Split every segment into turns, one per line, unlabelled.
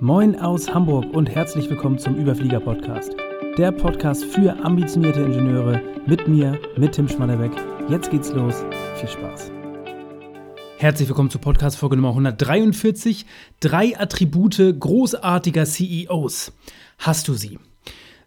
Moin aus Hamburg und herzlich willkommen zum Überflieger Podcast. Der Podcast für ambitionierte Ingenieure mit mir, mit Tim Schmannebeck. Jetzt geht's los. Viel Spaß. Herzlich willkommen zu Podcast Folge Nummer 143. Drei Attribute großartiger CEOs. Hast du sie?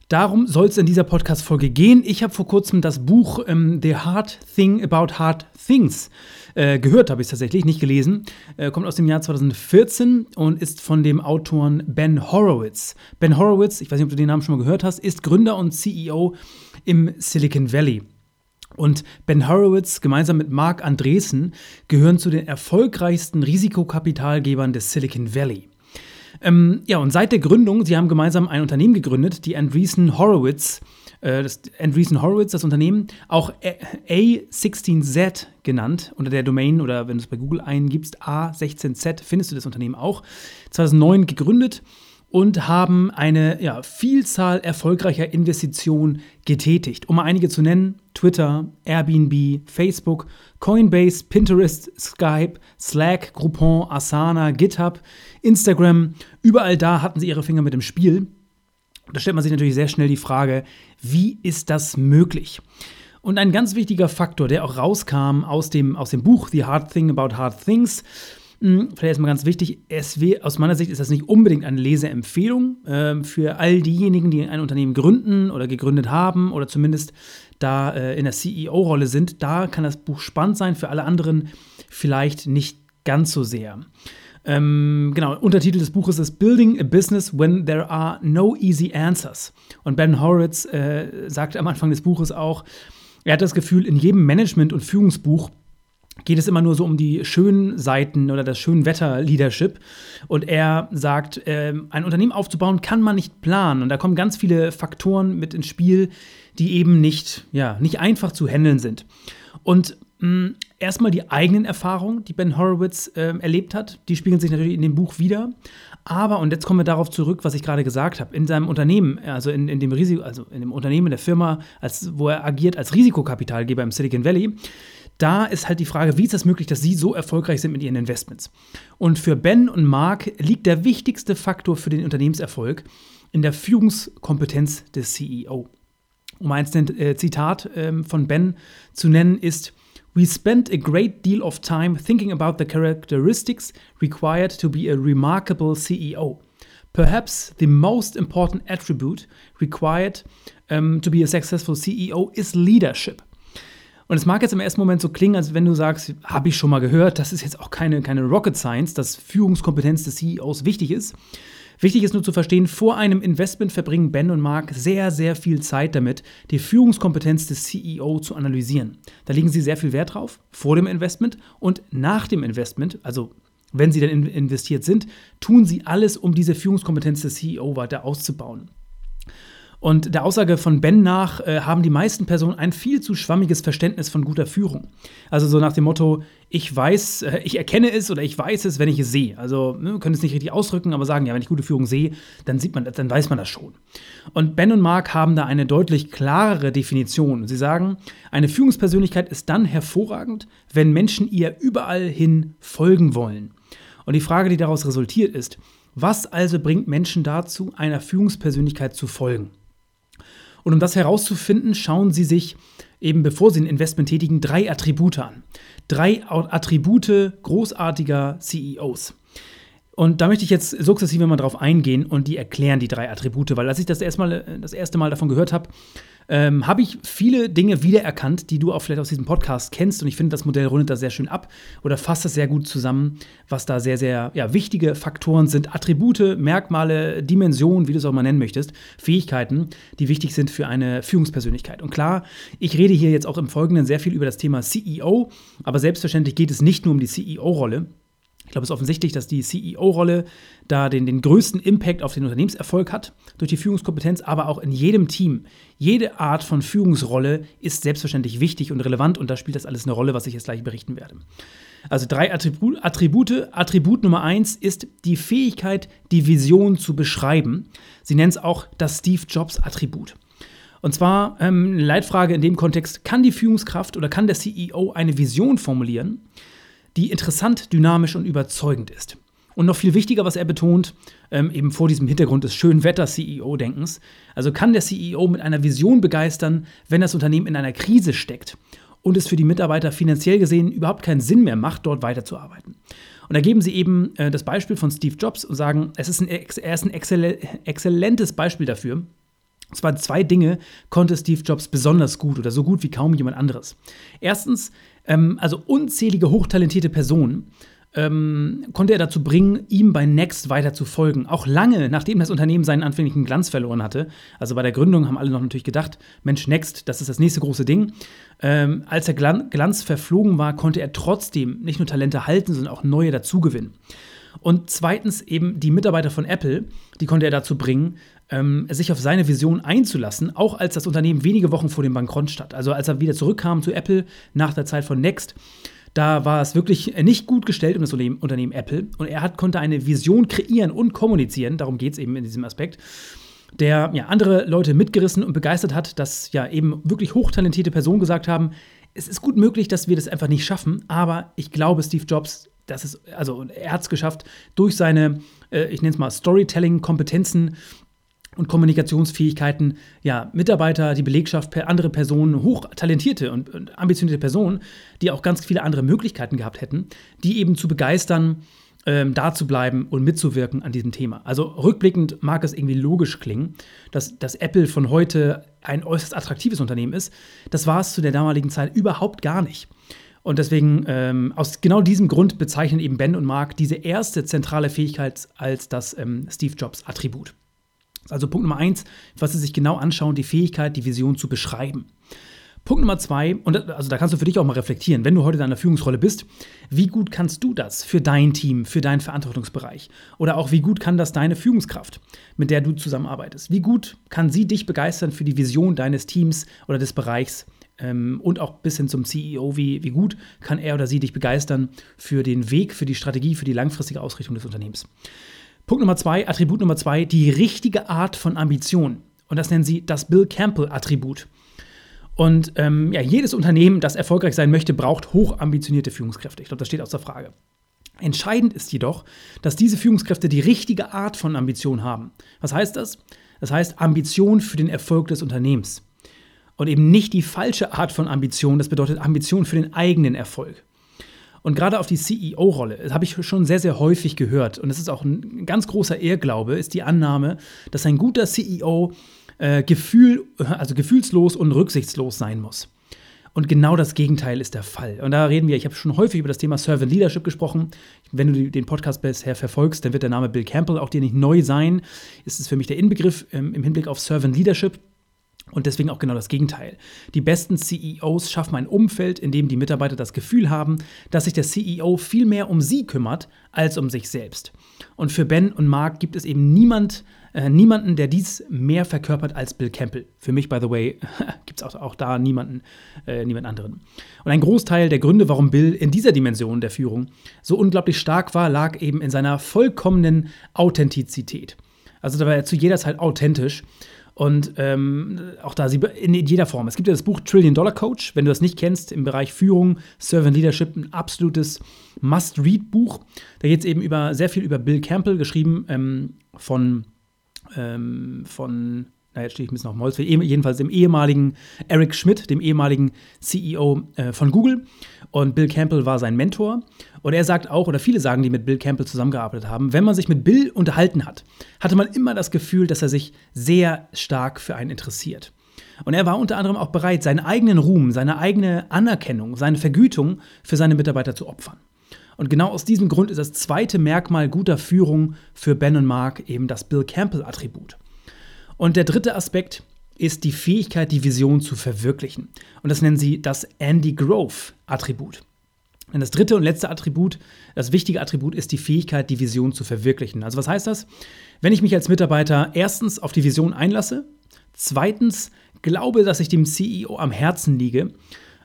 Darum soll es in dieser Podcast-Folge gehen. Ich habe vor kurzem das Buch ähm, The Hard Thing About Hard Things äh, gehört, habe ich tatsächlich, nicht gelesen. Äh, kommt aus dem Jahr 2014 und ist von dem Autoren Ben Horowitz. Ben Horowitz, ich weiß nicht, ob du den Namen schon mal gehört hast, ist Gründer und CEO im Silicon Valley. Und Ben Horowitz gemeinsam mit Mark Andresen gehören zu den erfolgreichsten Risikokapitalgebern des Silicon Valley. Ähm, ja, und seit der Gründung, sie haben gemeinsam ein Unternehmen gegründet, die Andreessen Horowitz, äh, das Andreessen Horowitz, das Unternehmen, auch A16Z genannt, unter der Domain oder wenn du es bei Google eingibst, A16Z, findest du das Unternehmen auch. 2009 gegründet und haben eine ja, Vielzahl erfolgreicher Investitionen getätigt. Um mal einige zu nennen: Twitter, Airbnb, Facebook, Coinbase, Pinterest, Skype, Slack, Groupon, Asana, GitHub, Instagram. Überall da hatten sie ihre Finger mit im Spiel. Da stellt man sich natürlich sehr schnell die Frage, wie ist das möglich? Und ein ganz wichtiger Faktor, der auch rauskam aus dem, aus dem Buch The Hard Thing About Hard Things, vielleicht erstmal ganz wichtig, SW, aus meiner Sicht ist das nicht unbedingt eine Leseempfehlung äh, für all diejenigen, die ein Unternehmen gründen oder gegründet haben oder zumindest da äh, in der CEO-Rolle sind. Da kann das Buch spannend sein, für alle anderen vielleicht nicht ganz so sehr. Ähm, genau, Untertitel des Buches ist Building a Business When There Are No Easy Answers. Und Ben Horowitz äh, sagt am Anfang des Buches auch, er hat das Gefühl, in jedem Management- und Führungsbuch geht es immer nur so um die schönen Seiten oder das schönen Wetter-Leadership. Und er sagt, äh, ein Unternehmen aufzubauen kann man nicht planen. Und da kommen ganz viele Faktoren mit ins Spiel, die eben nicht, ja, nicht einfach zu handeln sind. Und mh, erstmal die eigenen Erfahrungen, die Ben Horowitz äh, erlebt hat, die spiegeln sich natürlich in dem Buch wieder. Aber, und jetzt kommen wir darauf zurück, was ich gerade gesagt habe, in seinem Unternehmen, also in, in dem Risiko, also in dem Unternehmen der Firma, als, wo er agiert als Risikokapitalgeber im Silicon Valley, da ist halt die Frage, wie ist das möglich, dass sie so erfolgreich sind mit ihren Investments? Und für Ben und Mark liegt der wichtigste Faktor für den Unternehmenserfolg in der Führungskompetenz des CEO. Um ein äh, Zitat ähm, von Ben zu nennen, ist: We spent a great deal of time thinking about the characteristics required to be a remarkable CEO. Perhaps the most important attribute required um, to be a successful CEO is leadership. Und es mag jetzt im ersten Moment so klingen, als wenn du sagst, habe ich schon mal gehört, das ist jetzt auch keine, keine Rocket Science, dass Führungskompetenz des CEOs wichtig ist. Wichtig ist nur zu verstehen, vor einem Investment verbringen Ben und Mark sehr, sehr viel Zeit damit, die Führungskompetenz des CEO zu analysieren. Da legen sie sehr viel Wert drauf, vor dem Investment und nach dem Investment, also wenn sie dann investiert sind, tun sie alles, um diese Führungskompetenz des CEO weiter auszubauen. Und der Aussage von Ben nach äh, haben die meisten Personen ein viel zu schwammiges Verständnis von guter Führung. Also so nach dem Motto, ich weiß, äh, ich erkenne es oder ich weiß es, wenn ich es sehe. Also ne, können es nicht richtig ausdrücken, aber sagen, ja, wenn ich gute Führung sehe, dann sieht man das, dann weiß man das schon. Und Ben und Mark haben da eine deutlich klarere Definition. Sie sagen, eine Führungspersönlichkeit ist dann hervorragend, wenn Menschen ihr überall hin folgen wollen. Und die Frage, die daraus resultiert, ist, was also bringt Menschen dazu, einer Führungspersönlichkeit zu folgen? Und um das herauszufinden, schauen Sie sich eben bevor Sie ein Investment tätigen, drei Attribute an. Drei Attribute großartiger CEOs. Und da möchte ich jetzt sukzessive mal drauf eingehen und die erklären, die drei Attribute, weil als ich das, erstmal, das erste Mal davon gehört habe, ähm, habe ich viele Dinge wiedererkannt, die du auch vielleicht aus diesem Podcast kennst. Und ich finde, das Modell rundet da sehr schön ab oder fasst das sehr gut zusammen, was da sehr, sehr ja, wichtige Faktoren sind. Attribute, Merkmale, Dimensionen, wie du es auch mal nennen möchtest, Fähigkeiten, die wichtig sind für eine Führungspersönlichkeit. Und klar, ich rede hier jetzt auch im Folgenden sehr viel über das Thema CEO, aber selbstverständlich geht es nicht nur um die CEO-Rolle. Ich glaube, es ist offensichtlich, dass die CEO-Rolle da den, den größten Impact auf den Unternehmenserfolg hat durch die Führungskompetenz, aber auch in jedem Team. Jede Art von Führungsrolle ist selbstverständlich wichtig und relevant und da spielt das alles eine Rolle, was ich jetzt gleich berichten werde. Also drei Attribute. Attribut Nummer eins ist die Fähigkeit, die Vision zu beschreiben. Sie nennen es auch das Steve Jobs-Attribut. Und zwar ähm, eine Leitfrage in dem Kontext, kann die Führungskraft oder kann der CEO eine Vision formulieren? Die interessant, dynamisch und überzeugend ist. Und noch viel wichtiger, was er betont, ähm, eben vor diesem Hintergrund des schönen Wetter-CEO-Denkens. Also kann der CEO mit einer Vision begeistern, wenn das Unternehmen in einer Krise steckt und es für die Mitarbeiter finanziell gesehen überhaupt keinen Sinn mehr macht, dort weiterzuarbeiten. Und da geben sie eben äh, das Beispiel von Steve Jobs und sagen, es ist ein, er ist ein exzellentes Beispiel dafür. Und zwar zwei Dinge konnte Steve Jobs besonders gut oder so gut wie kaum jemand anderes. Erstens, ähm, also unzählige hochtalentierte Personen ähm, konnte er dazu bringen, ihm bei Next weiter zu folgen. Auch lange, nachdem das Unternehmen seinen anfänglichen Glanz verloren hatte. Also bei der Gründung haben alle noch natürlich gedacht, Mensch, Next, das ist das nächste große Ding. Ähm, als der Glanz verflogen war, konnte er trotzdem nicht nur Talente halten, sondern auch neue dazugewinnen. Und zweitens eben die Mitarbeiter von Apple, die konnte er dazu bringen, ähm, sich auf seine Vision einzulassen, auch als das Unternehmen wenige Wochen vor dem Bankrott stand. Also als er wieder zurückkam zu Apple nach der Zeit von Next, da war es wirklich nicht gut gestellt um das Unternehmen Apple. Und er hat, konnte eine Vision kreieren und kommunizieren, darum geht es eben in diesem Aspekt, der ja, andere Leute mitgerissen und begeistert hat, dass ja eben wirklich hochtalentierte Personen gesagt haben, es ist gut möglich, dass wir das einfach nicht schaffen, aber ich glaube, Steve Jobs, das ist, also er hat es geschafft, durch seine, äh, ich nenne es mal, Storytelling-Kompetenzen und Kommunikationsfähigkeiten, ja, Mitarbeiter, die Belegschaft, andere Personen, hochtalentierte und, und ambitionierte Personen, die auch ganz viele andere Möglichkeiten gehabt hätten, die eben zu begeistern, ähm, da zu bleiben und mitzuwirken an diesem Thema. Also rückblickend mag es irgendwie logisch klingen, dass, dass Apple von heute ein äußerst attraktives Unternehmen ist. Das war es zu der damaligen Zeit überhaupt gar nicht. Und deswegen, ähm, aus genau diesem Grund bezeichnen eben Ben und Mark diese erste zentrale Fähigkeit als das ähm, Steve Jobs-Attribut. Also Punkt Nummer eins, was Sie sich genau anschauen, die Fähigkeit, die Vision zu beschreiben. Punkt Nummer zwei, und also da kannst du für dich auch mal reflektieren, wenn du heute in einer Führungsrolle bist, wie gut kannst du das für dein Team, für deinen Verantwortungsbereich? Oder auch wie gut kann das deine Führungskraft, mit der du zusammenarbeitest? Wie gut kann sie dich begeistern für die Vision deines Teams oder des Bereichs? Ähm, und auch bis hin zum CEO, wie, wie gut kann er oder sie dich begeistern für den Weg, für die Strategie, für die langfristige Ausrichtung des Unternehmens? Punkt Nummer zwei, Attribut Nummer zwei, die richtige Art von Ambition. Und das nennen sie das Bill Campbell-Attribut. Und ähm, ja, jedes Unternehmen, das erfolgreich sein möchte, braucht hochambitionierte Führungskräfte. Ich glaube, das steht außer Frage. Entscheidend ist jedoch, dass diese Führungskräfte die richtige Art von Ambition haben. Was heißt das? Das heißt Ambition für den Erfolg des Unternehmens. Und eben nicht die falsche Art von Ambition, das bedeutet Ambition für den eigenen Erfolg. Und gerade auf die CEO-Rolle, das habe ich schon sehr, sehr häufig gehört. Und es ist auch ein ganz großer Irrglaube, ist die Annahme, dass ein guter CEO äh, Gefühl, also gefühlslos und rücksichtslos sein muss. Und genau das Gegenteil ist der Fall. Und da reden wir, ich habe schon häufig über das Thema Servant Leadership gesprochen. Wenn du den Podcast bisher verfolgst, dann wird der Name Bill Campbell auch dir nicht neu sein. Ist es für mich der Inbegriff ähm, im Hinblick auf Servant Leadership. Und deswegen auch genau das Gegenteil. Die besten CEOs schaffen ein Umfeld, in dem die Mitarbeiter das Gefühl haben, dass sich der CEO viel mehr um sie kümmert als um sich selbst. Und für Ben und Mark gibt es eben niemand, äh, niemanden, der dies mehr verkörpert als Bill Campbell. Für mich, by the way, gibt es auch, auch, da niemanden, äh, niemand anderen. Und ein Großteil der Gründe, warum Bill in dieser Dimension der Führung so unglaublich stark war, lag eben in seiner vollkommenen Authentizität. Also da war er zu jeder Zeit authentisch und ähm, auch da sie in jeder Form. Es gibt ja das Buch Trillion Dollar Coach, wenn du das nicht kennst, im Bereich Führung, Servant Leadership, ein absolutes Must-Read-Buch. Da geht es eben über sehr viel über Bill Campbell, geschrieben ähm, von, ähm, von na, jetzt stehe ich ein bisschen auf Molz, jedenfalls dem ehemaligen Eric Schmidt, dem ehemaligen CEO äh, von Google. Und Bill Campbell war sein Mentor. Und er sagt auch, oder viele sagen, die mit Bill Campbell zusammengearbeitet haben, wenn man sich mit Bill unterhalten hat, hatte man immer das Gefühl, dass er sich sehr stark für einen interessiert. Und er war unter anderem auch bereit, seinen eigenen Ruhm, seine eigene Anerkennung, seine Vergütung für seine Mitarbeiter zu opfern. Und genau aus diesem Grund ist das zweite Merkmal guter Führung für Ben und Mark eben das Bill Campbell-Attribut. Und der dritte Aspekt ist die Fähigkeit, die Vision zu verwirklichen. Und das nennen sie das Andy Grove-Attribut. Und das dritte und letzte Attribut, das wichtige Attribut, ist die Fähigkeit, die Vision zu verwirklichen. Also was heißt das? Wenn ich mich als Mitarbeiter erstens auf die Vision einlasse, zweitens glaube, dass ich dem CEO am Herzen liege,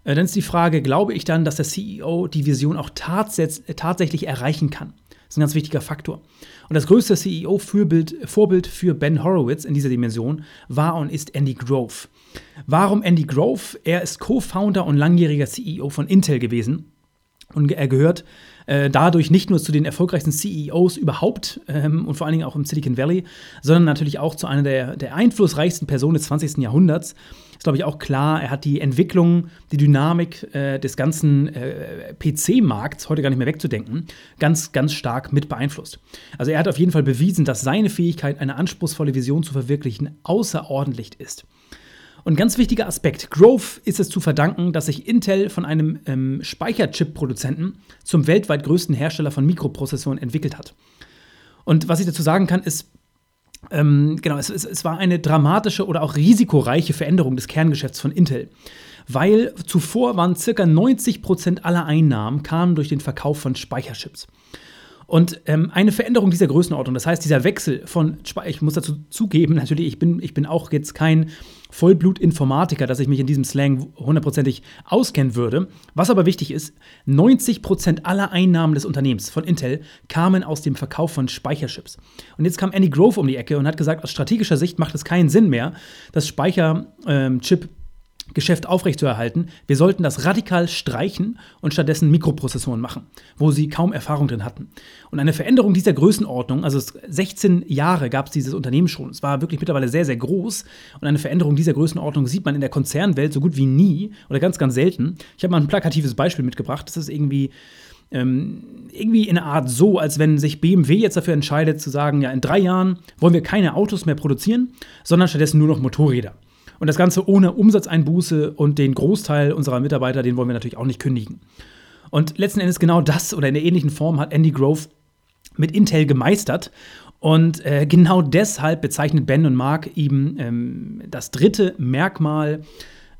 äh, dann ist die Frage, glaube ich dann, dass der CEO die Vision auch tatsächlich erreichen kann? Ist ein ganz wichtiger Faktor. Und das größte CEO-Vorbild für Ben Horowitz in dieser Dimension war und ist Andy Grove. Warum Andy Grove? Er ist Co-Founder und langjähriger CEO von Intel gewesen Und er gehört äh, dadurch nicht nur zu den erfolgreichsten CEOs überhaupt ähm, und vor allen Dingen auch im Silicon Valley, sondern natürlich auch zu einer der, der einflussreichsten Personen des 20. Jahrhunderts. Ist, glaube ich, auch klar, er hat die Entwicklung, die Dynamik äh, des ganzen äh, PC-Markts, heute gar nicht mehr wegzudenken, ganz, ganz stark mit beeinflusst. Also er hat auf jeden Fall bewiesen, dass seine Fähigkeit, eine anspruchsvolle Vision zu verwirklichen, außerordentlich ist. Und ganz wichtiger Aspekt, Growth ist es zu verdanken, dass sich Intel von einem ähm, Speicherchip-Produzenten zum weltweit größten Hersteller von Mikroprozessoren entwickelt hat. Und was ich dazu sagen kann, ist, ähm, genau, es, es, es war eine dramatische oder auch risikoreiche Veränderung des Kerngeschäfts von Intel. Weil zuvor waren ca. 90% aller Einnahmen kamen durch den Verkauf von Speicherchips. Und ähm, eine Veränderung dieser Größenordnung, das heißt, dieser Wechsel von, ich muss dazu zugeben, natürlich, ich bin, ich bin auch jetzt kein Vollblut-Informatiker, dass ich mich in diesem Slang hundertprozentig auskennen würde. Was aber wichtig ist, 90% aller Einnahmen des Unternehmens von Intel kamen aus dem Verkauf von Speicherchips. Und jetzt kam Andy Grove um die Ecke und hat gesagt, aus strategischer Sicht macht es keinen Sinn mehr, das Speicherchip ähm, Geschäft aufrechtzuerhalten. Wir sollten das radikal streichen und stattdessen Mikroprozessoren machen, wo sie kaum Erfahrung drin hatten. Und eine Veränderung dieser Größenordnung, also 16 Jahre gab es dieses Unternehmen schon, es war wirklich mittlerweile sehr, sehr groß und eine Veränderung dieser Größenordnung sieht man in der Konzernwelt so gut wie nie oder ganz, ganz selten. Ich habe mal ein plakatives Beispiel mitgebracht. Das ist irgendwie ähm, irgendwie in einer Art so, als wenn sich BMW jetzt dafür entscheidet zu sagen, ja, in drei Jahren wollen wir keine Autos mehr produzieren, sondern stattdessen nur noch Motorräder. Und das Ganze ohne Umsatzeinbuße und den Großteil unserer Mitarbeiter, den wollen wir natürlich auch nicht kündigen. Und letzten Endes genau das oder in der ähnlichen Form hat Andy Grove mit Intel gemeistert. Und äh, genau deshalb bezeichnet Ben und Mark eben ähm, das dritte Merkmal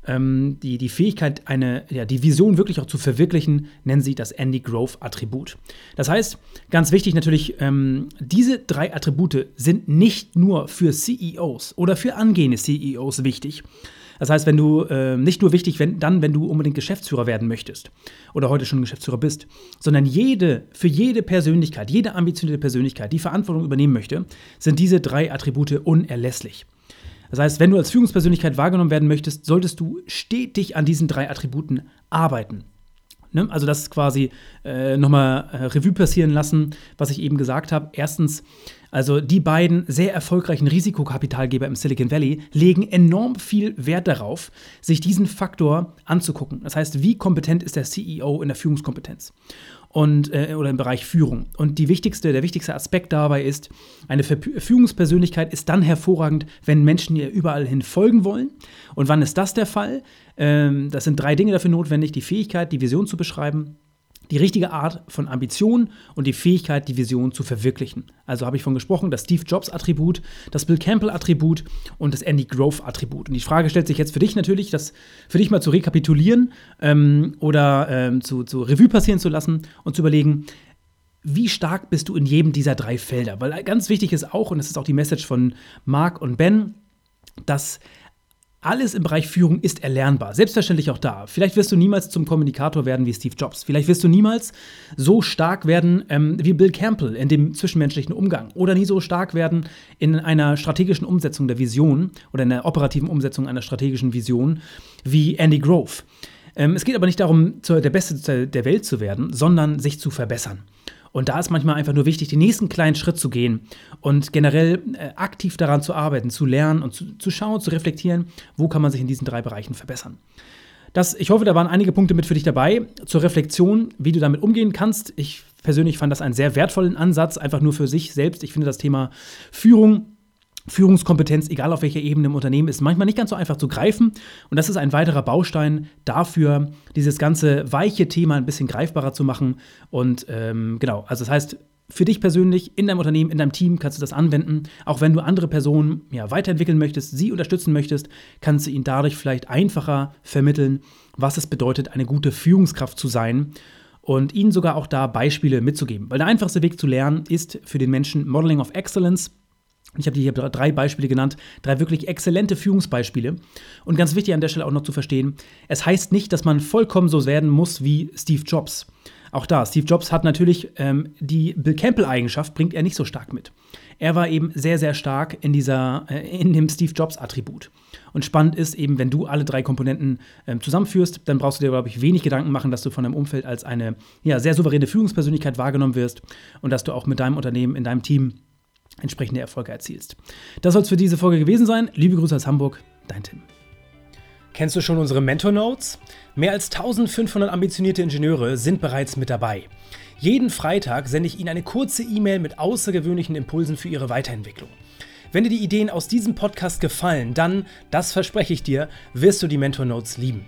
ähm, die, die Fähigkeit, eine, ja, die Vision wirklich auch zu verwirklichen, nennen sie das Andy Grove-Attribut. Das heißt, ganz wichtig natürlich, ähm, diese drei Attribute sind nicht nur für CEOs oder für angehende CEOs wichtig. Das heißt, wenn du äh, nicht nur wichtig, wenn, dann, wenn du unbedingt Geschäftsführer werden möchtest oder heute schon Geschäftsführer bist, sondern jede, für jede Persönlichkeit, jede ambitionierte Persönlichkeit, die Verantwortung übernehmen möchte, sind diese drei Attribute unerlässlich. Das heißt, wenn du als Führungspersönlichkeit wahrgenommen werden möchtest, solltest du stetig an diesen drei Attributen arbeiten. Ne? Also das quasi äh, nochmal äh, Revue passieren lassen, was ich eben gesagt habe. Erstens, also die beiden sehr erfolgreichen Risikokapitalgeber im Silicon Valley legen enorm viel Wert darauf, sich diesen Faktor anzugucken. Das heißt, wie kompetent ist der CEO in der Führungskompetenz? Und, äh, oder im Bereich Führung. Und die wichtigste, der wichtigste Aspekt dabei ist, eine Führungspersönlichkeit ist dann hervorragend, wenn Menschen ihr überall hin folgen wollen. Und wann ist das der Fall? Ähm, das sind drei Dinge dafür notwendig: die Fähigkeit, die Vision zu beschreiben, die richtige Art von Ambition und die Fähigkeit, die Vision zu verwirklichen. Also habe ich von gesprochen, das Steve Jobs-Attribut, das Bill Campbell-Attribut und das Andy Grove-Attribut. Und die Frage stellt sich jetzt für dich natürlich, das für dich mal zu rekapitulieren ähm, oder ähm, zu, zu Revue passieren zu lassen und zu überlegen, wie stark bist du in jedem dieser drei Felder? Weil ganz wichtig ist auch, und das ist auch die Message von Mark und Ben, dass alles im Bereich Führung ist erlernbar. Selbstverständlich auch da. Vielleicht wirst du niemals zum Kommunikator werden wie Steve Jobs. Vielleicht wirst du niemals so stark werden ähm, wie Bill Campbell in dem zwischenmenschlichen Umgang. Oder nie so stark werden in einer strategischen Umsetzung der Vision oder in der operativen Umsetzung einer strategischen Vision wie Andy Grove. Ähm, es geht aber nicht darum, der Beste der Welt zu werden, sondern sich zu verbessern. Und da ist manchmal einfach nur wichtig, den nächsten kleinen Schritt zu gehen und generell äh, aktiv daran zu arbeiten, zu lernen und zu, zu schauen, zu reflektieren, wo kann man sich in diesen drei Bereichen verbessern. Das, ich hoffe, da waren einige Punkte mit für dich dabei zur Reflexion, wie du damit umgehen kannst. Ich persönlich fand das einen sehr wertvollen Ansatz, einfach nur für sich selbst. Ich finde das Thema Führung Führungskompetenz, egal auf welcher Ebene im Unternehmen, ist manchmal nicht ganz so einfach zu greifen. Und das ist ein weiterer Baustein dafür, dieses ganze weiche Thema ein bisschen greifbarer zu machen. Und ähm, genau, also das heißt, für dich persönlich, in deinem Unternehmen, in deinem Team kannst du das anwenden. Auch wenn du andere Personen ja, weiterentwickeln möchtest, sie unterstützen möchtest, kannst du ihnen dadurch vielleicht einfacher vermitteln, was es bedeutet, eine gute Führungskraft zu sein und ihnen sogar auch da Beispiele mitzugeben. Weil der einfachste Weg zu lernen ist für den Menschen Modeling of Excellence. Ich habe dir hier drei Beispiele genannt, drei wirklich exzellente Führungsbeispiele. Und ganz wichtig an der Stelle auch noch zu verstehen, es heißt nicht, dass man vollkommen so werden muss wie Steve Jobs. Auch da, Steve Jobs hat natürlich ähm, die Bill Campbell-Eigenschaft, bringt er nicht so stark mit. er war eben sehr, sehr stark in, dieser, äh, in dem Steve Jobs-Attribut. Und spannend ist eben, wenn du alle drei Komponenten äh, zusammenführst, dann brauchst du dir, glaube ich, wenig Gedanken machen, dass du von deinem Umfeld als eine ja, sehr souveräne Führungspersönlichkeit wahrgenommen wirst und dass du auch mit deinem Unternehmen, in deinem Team entsprechende Erfolge erzielst. Das soll es für diese Folge gewesen sein. Liebe Grüße aus Hamburg, dein Tim. Kennst du schon unsere Mentor Notes? Mehr als 1500 ambitionierte Ingenieure sind bereits mit dabei. Jeden Freitag sende ich Ihnen eine kurze E-Mail mit außergewöhnlichen Impulsen für Ihre Weiterentwicklung. Wenn dir die Ideen aus diesem Podcast gefallen, dann, das verspreche ich dir, wirst du die Mentor Notes lieben.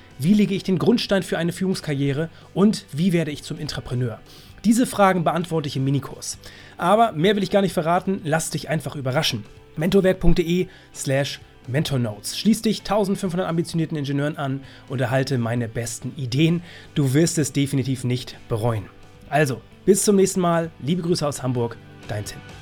Wie lege ich den Grundstein für eine Führungskarriere? Und wie werde ich zum Intrapreneur? Diese Fragen beantworte ich im Minikurs. Aber mehr will ich gar nicht verraten, lass dich einfach überraschen. mentorwerk.de slash Mentor Notes. Schließ dich 1500 ambitionierten Ingenieuren an und erhalte meine besten Ideen. Du wirst es definitiv nicht bereuen. Also, bis zum nächsten Mal. Liebe Grüße aus Hamburg, dein Tim.